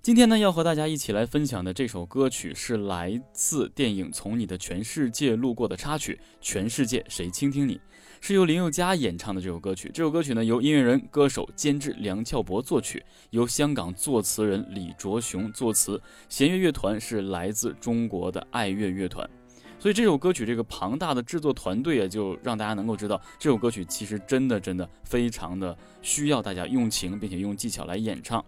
今天呢，要和大家一起来分享的这首歌曲是来自电影《从你的全世界路过》的插曲《全世界谁倾听你》，是由林宥嘉演唱的这首歌曲。这首歌曲呢，由音乐人、歌手、监制梁翘柏作曲，由香港作词人李卓雄作词，弦乐乐团是来自中国的爱乐乐团。所以这首歌曲这个庞大的制作团队啊，就让大家能够知道，这首歌曲其实真的真的非常的需要大家用情，并且用技巧来演唱。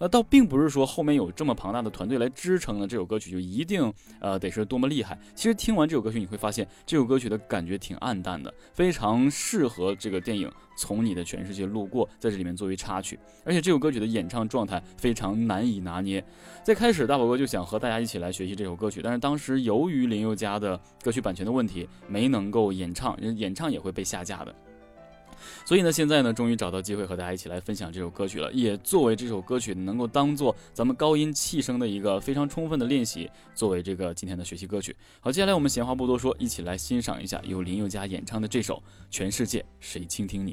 呃，倒并不是说后面有这么庞大的团队来支撑呢，这首歌曲就一定呃得是多么厉害。其实听完这首歌曲，你会发现这首歌曲的感觉挺暗淡的，非常适合这个电影《从你的全世界路过》在这里面作为插曲。而且这首歌曲的演唱状态非常难以拿捏。在开始，大宝哥就想和大家一起来学习这首歌曲，但是当时由于林宥嘉的歌曲版权的问题，没能够演唱，演唱也会被下架的。所以呢，现在呢，终于找到机会和大家一起来分享这首歌曲了，也作为这首歌曲能够当做咱们高音气声的一个非常充分的练习，作为这个今天的学习歌曲。好，接下来我们闲话不多说，一起来欣赏一下由林宥嘉演唱的这首《全世界谁倾听你》。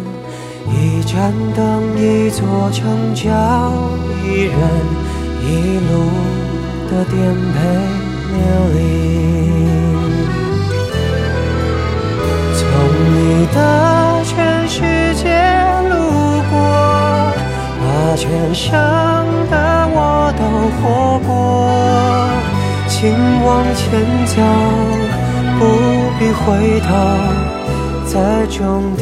一盏灯，一座城，叫一人，一路的颠沛流离。从你的全世界路过，把全盛的我都活过。请往前走，不必回头，在终点。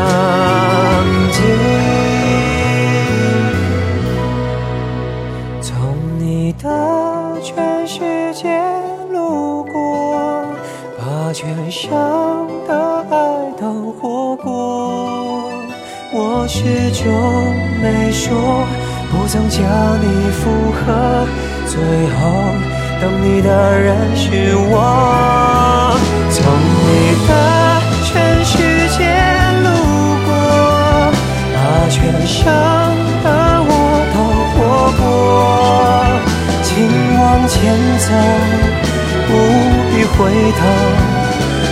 怎样的爱都活过，我始终没说，不曾叫你附和，最后等你的人是我。从你的全世界路过，把全生的我都活过，请往前走，不必回头。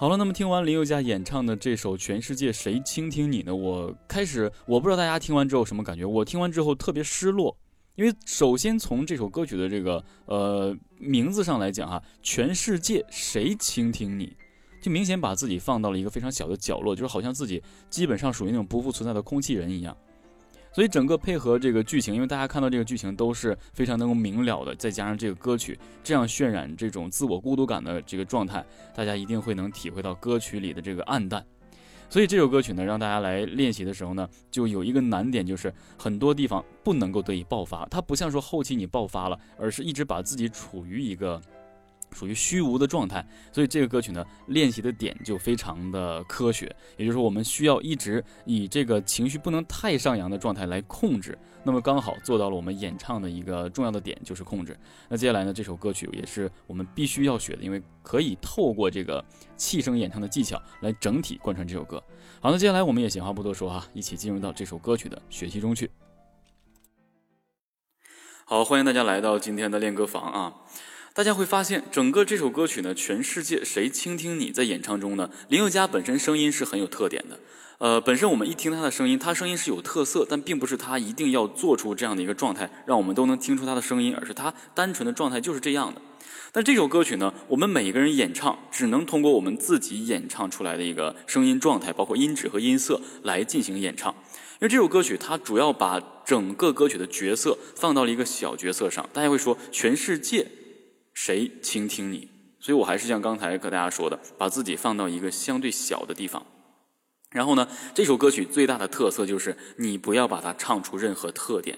好了，那么听完林宥嘉演唱的这首《全世界谁倾听你》呢？我开始，我不知道大家听完之后什么感觉。我听完之后特别失落，因为首先从这首歌曲的这个呃名字上来讲哈，《全世界谁倾听你》，就明显把自己放到了一个非常小的角落，就是好像自己基本上属于那种不复存在的空气人一样。所以整个配合这个剧情，因为大家看到这个剧情都是非常能够明了的，再加上这个歌曲这样渲染这种自我孤独感的这个状态，大家一定会能体会到歌曲里的这个暗淡。所以这首歌曲呢，让大家来练习的时候呢，就有一个难点，就是很多地方不能够得以爆发。它不像说后期你爆发了，而是一直把自己处于一个。属于虚无的状态，所以这个歌曲呢，练习的点就非常的科学。也就是说，我们需要一直以这个情绪不能太上扬的状态来控制，那么刚好做到了我们演唱的一个重要的点，就是控制。那接下来呢，这首歌曲也是我们必须要学的，因为可以透过这个气声演唱的技巧来整体贯穿这首歌。好，那接下来我们也闲话不多说哈，一起进入到这首歌曲的学习中去。好，欢迎大家来到今天的练歌房啊。大家会发现，整个这首歌曲呢，全世界谁倾听你在演唱中呢？林宥嘉本身声音是很有特点的，呃，本身我们一听他的声音，他声音是有特色，但并不是他一定要做出这样的一个状态，让我们都能听出他的声音，而是他单纯的状态就是这样的。但这首歌曲呢，我们每一个人演唱，只能通过我们自己演唱出来的一个声音状态，包括音质和音色来进行演唱。因为这首歌曲，它主要把整个歌曲的角色放到了一个小角色上，大家会说全世界。谁倾听你？所以我还是像刚才和大家说的，把自己放到一个相对小的地方。然后呢，这首歌曲最大的特色就是你不要把它唱出任何特点，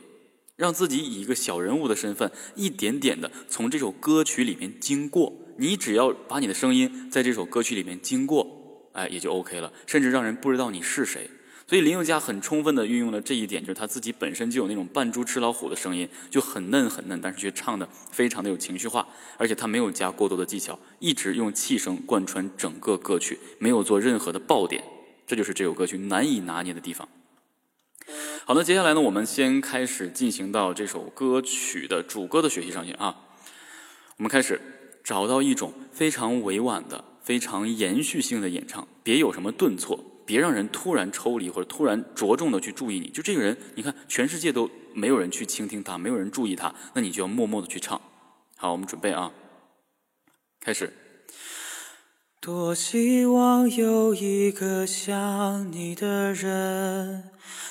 让自己以一个小人物的身份，一点点的从这首歌曲里面经过。你只要把你的声音在这首歌曲里面经过，哎，也就 OK 了，甚至让人不知道你是谁。所以林宥嘉很充分的运用了这一点，就是他自己本身就有那种扮猪吃老虎的声音，就很嫩很嫩，但是却唱的非常的有情绪化，而且他没有加过多的技巧，一直用气声贯穿整个歌曲，没有做任何的爆点，这就是这首歌曲难以拿捏的地方。好的，接下来呢，我们先开始进行到这首歌曲的主歌的学习上去啊，我们开始找到一种非常委婉的、非常延续性的演唱，别有什么顿挫。别让人突然抽离或者突然着重的去注意你，就这个人，你看全世界都没有人去倾听他，没有人注意他，那你就要默默的去唱。好，我们准备啊，开始。多希望有一个像你的人，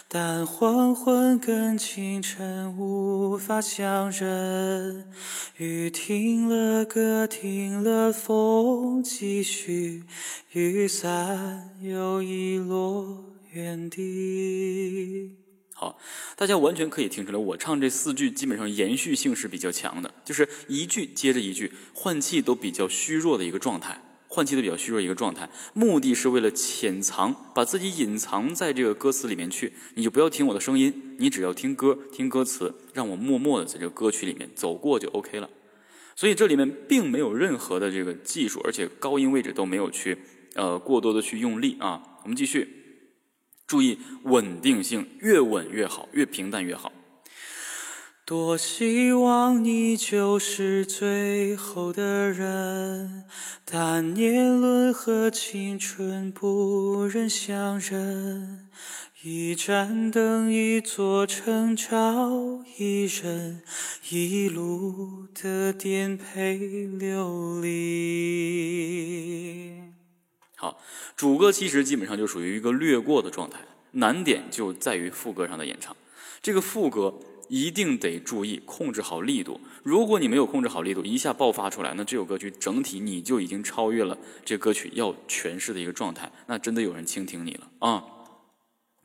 但黄昏跟清晨无法相认。雨停了，歌停了，风继续，雨伞又遗落原地。好，大家完全可以听出来，我唱这四句基本上延续性是比较强的，就是一句接着一句，换气都比较虚弱的一个状态。换气的比较虚弱一个状态，目的是为了潜藏，把自己隐藏在这个歌词里面去。你就不要听我的声音，你只要听歌、听歌词，让我默默的在这个歌曲里面走过就 OK 了。所以这里面并没有任何的这个技术，而且高音位置都没有去呃过多的去用力啊。我们继续，注意稳定性，越稳越好，越平淡越好。多希望你就是最后的人，但年轮和青春不忍相认。一盏灯，一座城，照一人，一路的颠沛流离。好，主歌其实基本上就属于一个略过的状态，难点就在于副歌上的演唱。这个副歌一定得注意控制好力度，如果你没有控制好力度，一下爆发出来，那这首歌曲整体你就已经超越了这歌曲要诠释的一个状态，那真的有人倾听你了啊！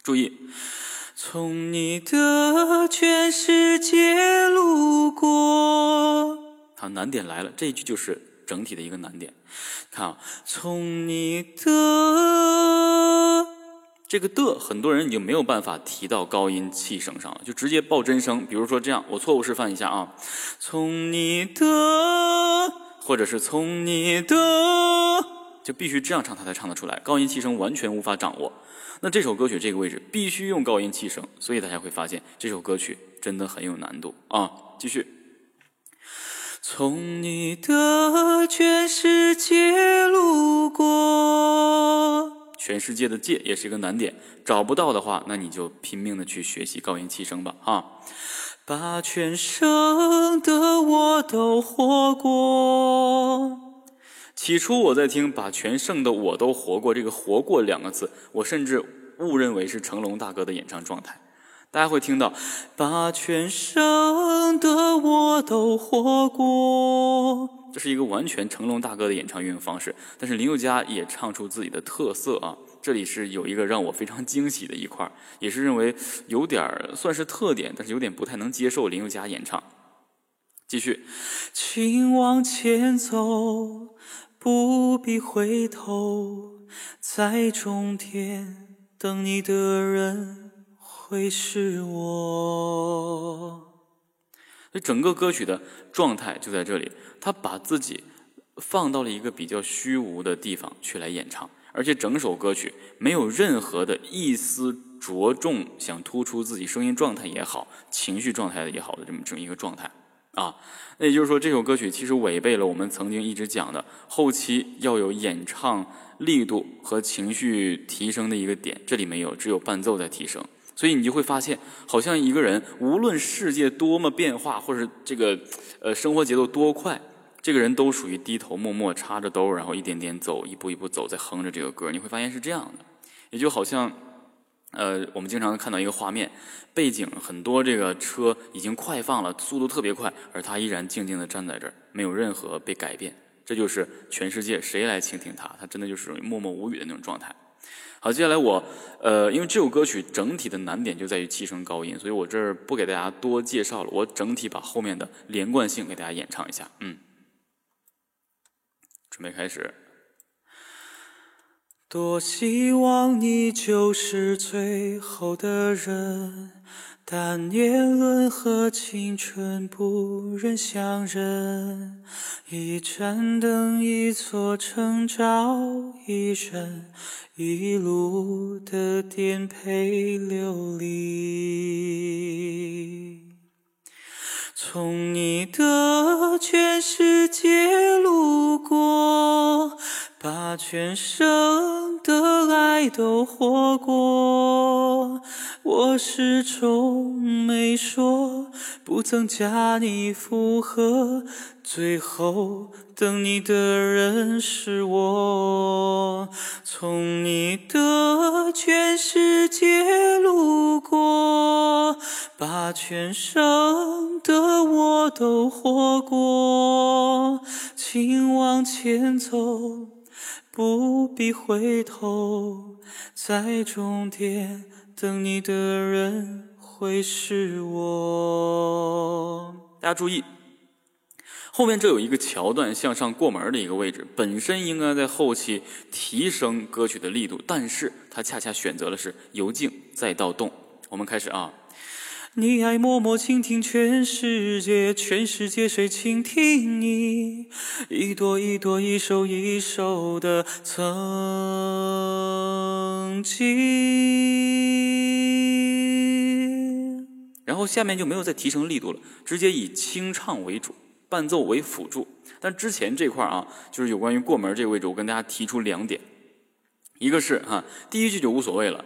注意，从你的全世界路过，好，难点来了，这一句就是整体的一个难点。看啊，从你的这个的，很多人已经没有办法提到高音气声上了，就直接报真声。比如说这样，我错误示范一下啊，从你的，或者是从你的，就必须这样唱，他才唱得出来，高音气声完全无法掌握。那这首歌曲这个位置必须用高音气声，所以大家会发现这首歌曲真的很有难度啊。继续，从你的全世界路过，全世界的界也是一个难点，找不到的话，那你就拼命的去学习高音气声吧啊。把全盛的我都活过。起初我在听“把全盛的我都活过”这个“活过”两个字，我甚至误认为是成龙大哥的演唱状态。大家会听到“把全盛的我都活过”，这是一个完全成龙大哥的演唱运用方式。但是林宥嘉也唱出自己的特色啊！这里是有一个让我非常惊喜的一块，也是认为有点算是特点，但是有点不太能接受林宥嘉演唱。继续，请往前走。不必回头，在终点等你的人会是我。所以整个歌曲的状态就在这里，他把自己放到了一个比较虚无的地方去来演唱，而且整首歌曲没有任何的一丝着重想突出自己声音状态也好、情绪状态也好的这么这么一个状态。啊，那也就是说，这首歌曲其实违背了我们曾经一直讲的后期要有演唱力度和情绪提升的一个点，这里没有，只有伴奏在提升。所以你就会发现，好像一个人无论世界多么变化，或者这个呃生活节奏多快，这个人都属于低头默默插着兜，然后一点点走，一步一步走，在哼着这个歌。你会发现是这样的，也就好像。呃，我们经常看到一个画面，背景很多这个车已经快放了，速度特别快，而他依然静静地站在这儿，没有任何被改变。这就是全世界谁来倾听他，他真的就是默默无语的那种状态。好，接下来我呃，因为这首歌曲整体的难点就在于气声高音，所以我这儿不给大家多介绍了，我整体把后面的连贯性给大家演唱一下。嗯，准备开始。多希望你就是最后的人，但年轮和青春不忍相认。一盏灯，一座城，照一人，一路的颠沛流离。从你的全世界路过。把全生的爱都活过，我始终没说，不曾加你附和，最后等你的人是我。从你的全世界路过，把全生的我都活过，请往前走。不必回头，在终点等你的人会是我。大家注意，后面这有一个桥段向上过门的一个位置，本身应该在后期提升歌曲的力度，但是它恰恰选择了是由静再到动。我们开始啊。你爱默默倾听全世界，全世界谁倾听你？一朵一朵，一首一首的曾经。然后下面就没有再提升力度了，直接以清唱为主，伴奏为辅助。但之前这块啊，就是有关于过门这个位置，我跟大家提出两点。一个是哈，第一句就无所谓了，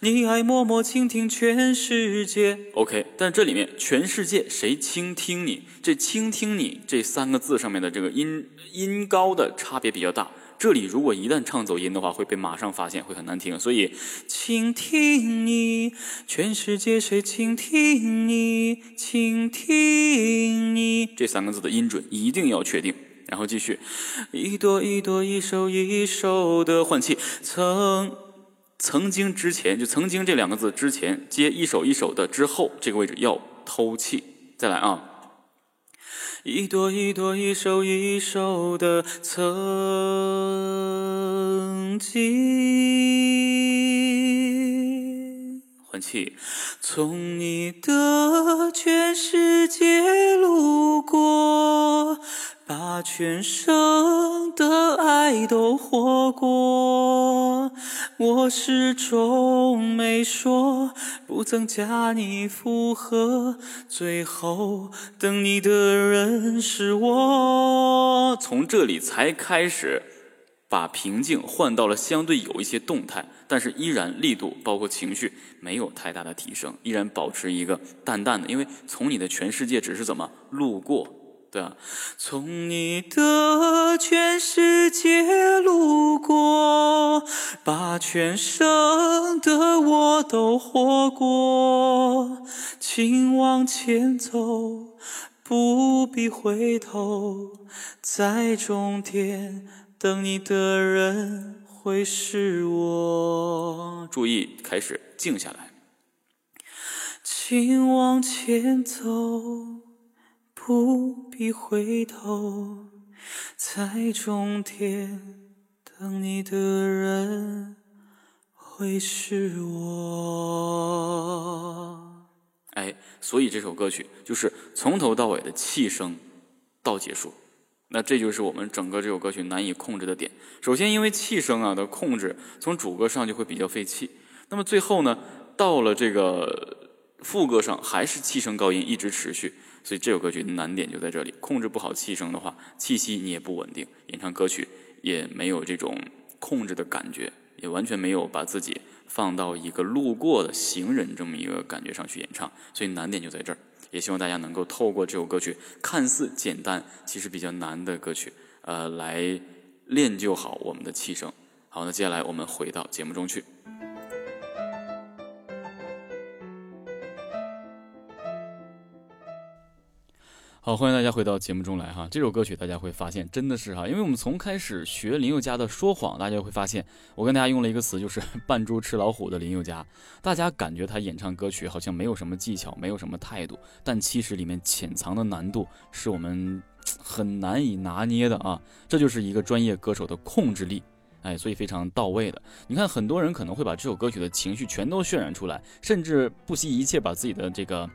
你爱默默倾听全世界，OK。但这里面全世界谁倾听你？这倾听你这三个字上面的这个音音高的差别比较大，这里如果一旦唱走音的话，会被马上发现，会很难听。所以，倾听你，全世界谁倾听你？倾听你，这三个字的音准一定要确定。然后继续，一朵一朵，一首一首的换气。曾曾经之前，就曾经这两个字之前接一首一首的之后，这个位置要偷气。再来啊。一朵一朵，一首一首的曾经，换气。从你的全世界路过。把全生的爱都活过，我始终没说，不曾加你附和，最后等你的人是我。从这里才开始，把平静换到了相对有一些动态，但是依然力度包括情绪没有太大的提升，依然保持一个淡淡的，因为从你的全世界只是怎么路过。对，从你的全世界路过，把全生的我都活过，请往前走，不必回头，在终点等你的人会是我。注意，开始静下来，请往前走。不必回头，在终点等你的人会是我。哎，所以这首歌曲就是从头到尾的气声到结束，那这就是我们整个这首歌曲难以控制的点。首先，因为气声啊的控制，从主歌上就会比较费气。那么最后呢，到了这个副歌上，还是气声高音一直持续。所以这首歌曲难点就在这里，控制不好气声的话，气息你也不稳定，演唱歌曲也没有这种控制的感觉，也完全没有把自己放到一个路过的行人这么一个感觉上去演唱，所以难点就在这儿。也希望大家能够透过这首歌曲看似简单，其实比较难的歌曲，呃，来练就好我们的气声。好，那接下来我们回到节目中去。好，欢迎大家回到节目中来哈。这首歌曲大家会发现真的是哈，因为我们从开始学林宥嘉的《说谎》，大家会发现我跟大家用了一个词，就是 “扮猪吃老虎”的林宥嘉。大家感觉他演唱歌曲好像没有什么技巧，没有什么态度，但其实里面潜藏的难度是我们 很难以拿捏的啊。这就是一个专业歌手的控制力，哎，所以非常到位的。你看，很多人可能会把这首歌曲的情绪全都渲染出来，甚至不惜一切把自己的这个。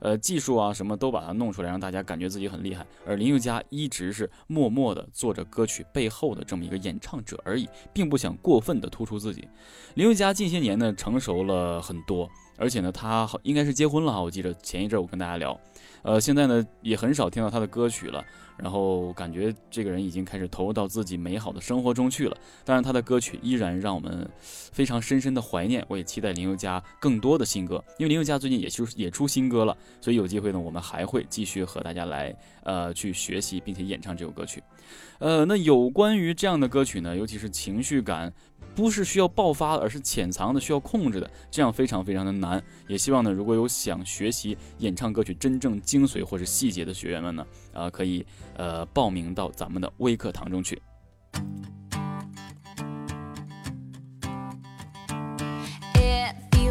呃，技术啊，什么都把它弄出来，让大家感觉自己很厉害。而林宥嘉一直是默默的做着歌曲背后的这么一个演唱者而已，并不想过分的突出自己。林宥嘉近些年呢，成熟了很多，而且呢，他好应该是结婚了哈。我记得前一阵我跟大家聊，呃，现在呢也很少听到他的歌曲了。然后感觉这个人已经开始投入到自己美好的生活中去了。当然，他的歌曲依然让我们非常深深的怀念。我也期待林宥嘉更多的新歌，因为林宥嘉最近也出也出新歌了，所以有机会呢，我们还会继续和大家来呃去学习并且演唱这首歌曲。呃，那有关于这样的歌曲呢，尤其是情绪感。不是需要爆发，而是潜藏的，需要控制的，这样非常非常的难。也希望呢，如果有想学习演唱歌曲真正精髓或者细节的学员们呢，啊，可以呃报名到咱们的微课堂中去。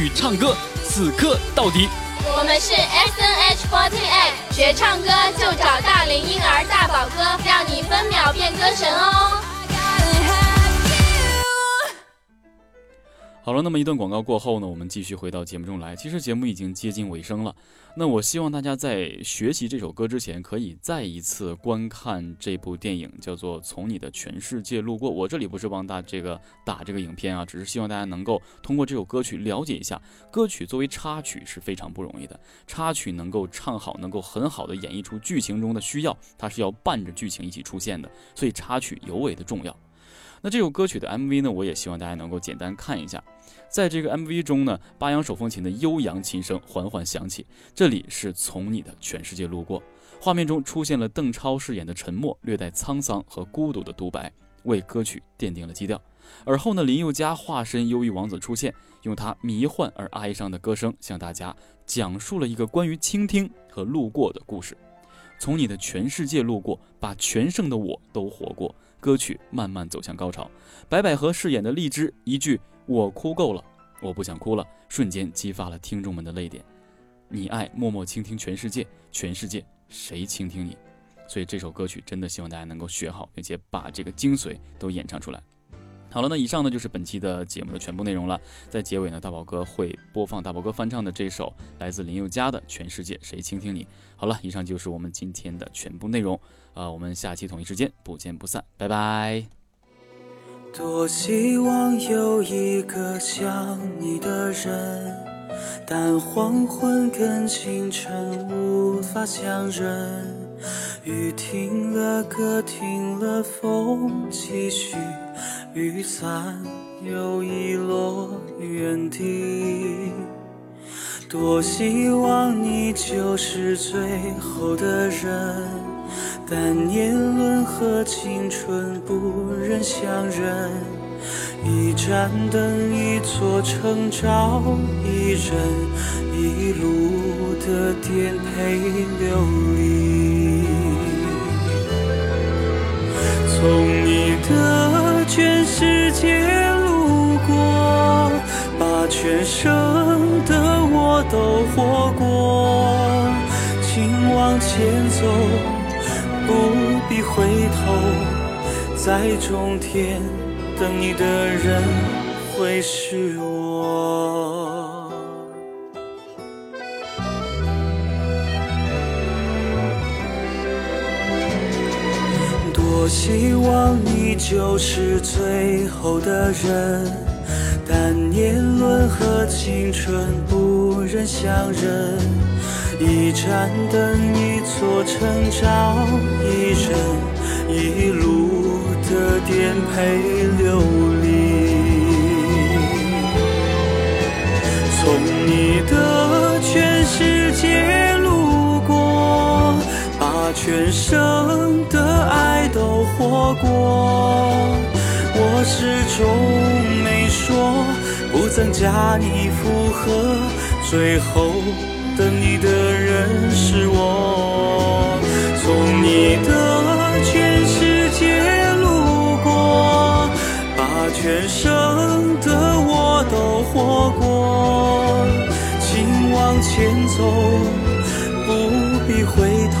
与唱歌死磕到底。我们是 S N H fourteen A，学唱歌就找大龄婴儿大宝哥，让你分秒变歌神哦。好了，那么一段广告过后呢，我们继续回到节目中来。其实节目已经接近尾声了，那我希望大家在学习这首歌之前，可以再一次观看这部电影，叫做《从你的全世界路过》。我这里不是帮大这个打这个影片啊，只是希望大家能够通过这首歌曲了解一下，歌曲作为插曲是非常不容易的。插曲能够唱好，能够很好的演绎出剧情中的需要，它是要伴着剧情一起出现的，所以插曲尤为的重要。那这首歌曲的 MV 呢，我也希望大家能够简单看一下。在这个 MV 中呢，八扬手风琴的悠扬琴声缓缓响起，这里是从你的全世界路过。画面中出现了邓超饰演的沉默，略带沧桑和孤独的独白，为歌曲奠定了基调。而后呢，林宥嘉化身忧郁王子出现，用他迷幻而哀伤的歌声，向大家讲述了一个关于倾听和路过的故事。从你的全世界路过，把全盛的我都活过。歌曲慢慢走向高潮，白百何饰演的荔枝一句“我哭够了，我不想哭了”，瞬间激发了听众们的泪点。你爱默默倾听全世界，全世界谁倾听你？所以这首歌曲真的希望大家能够学好，并且把这个精髓都演唱出来。好了，那以上呢就是本期的节目的全部内容了。在结尾呢，大宝哥会播放大宝哥翻唱的这首来自林宥嘉的《全世界谁倾听你》。好了，以上就是我们今天的全部内容。啊，我们下期同一时间不见不散，拜拜。多希望有一个像你的人，但黄昏跟清晨无法相认。雨停了，歌停了，风继续。雨伞又遗落原地，多希望你就是最后的人，但年轮和青春不忍相认。一盏灯，一座城，找一人，一路的颠沛流离。从你的。全世界路过，把全生的我都活过。请往前走，不必回头，在终点等你的人会是我。希望你就是最后的人，但年轮和青春不忍相认。一盏灯，一座城，找一人，一路的颠沛流全生的爱。都活过，我始终没说，不曾加你附和，最后等你的人是我。从你的全世界路过，把全盛的我都活过，请往前走，不必回头，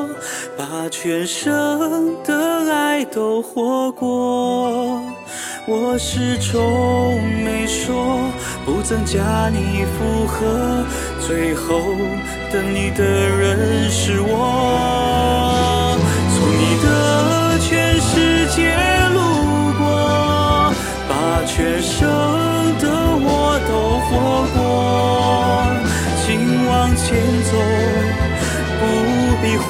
把全生的爱都活过，我始终没说，不曾加你附和，最后等你的人是我。从你的全世界路过，把全生的我都活过，请往前走。不必回，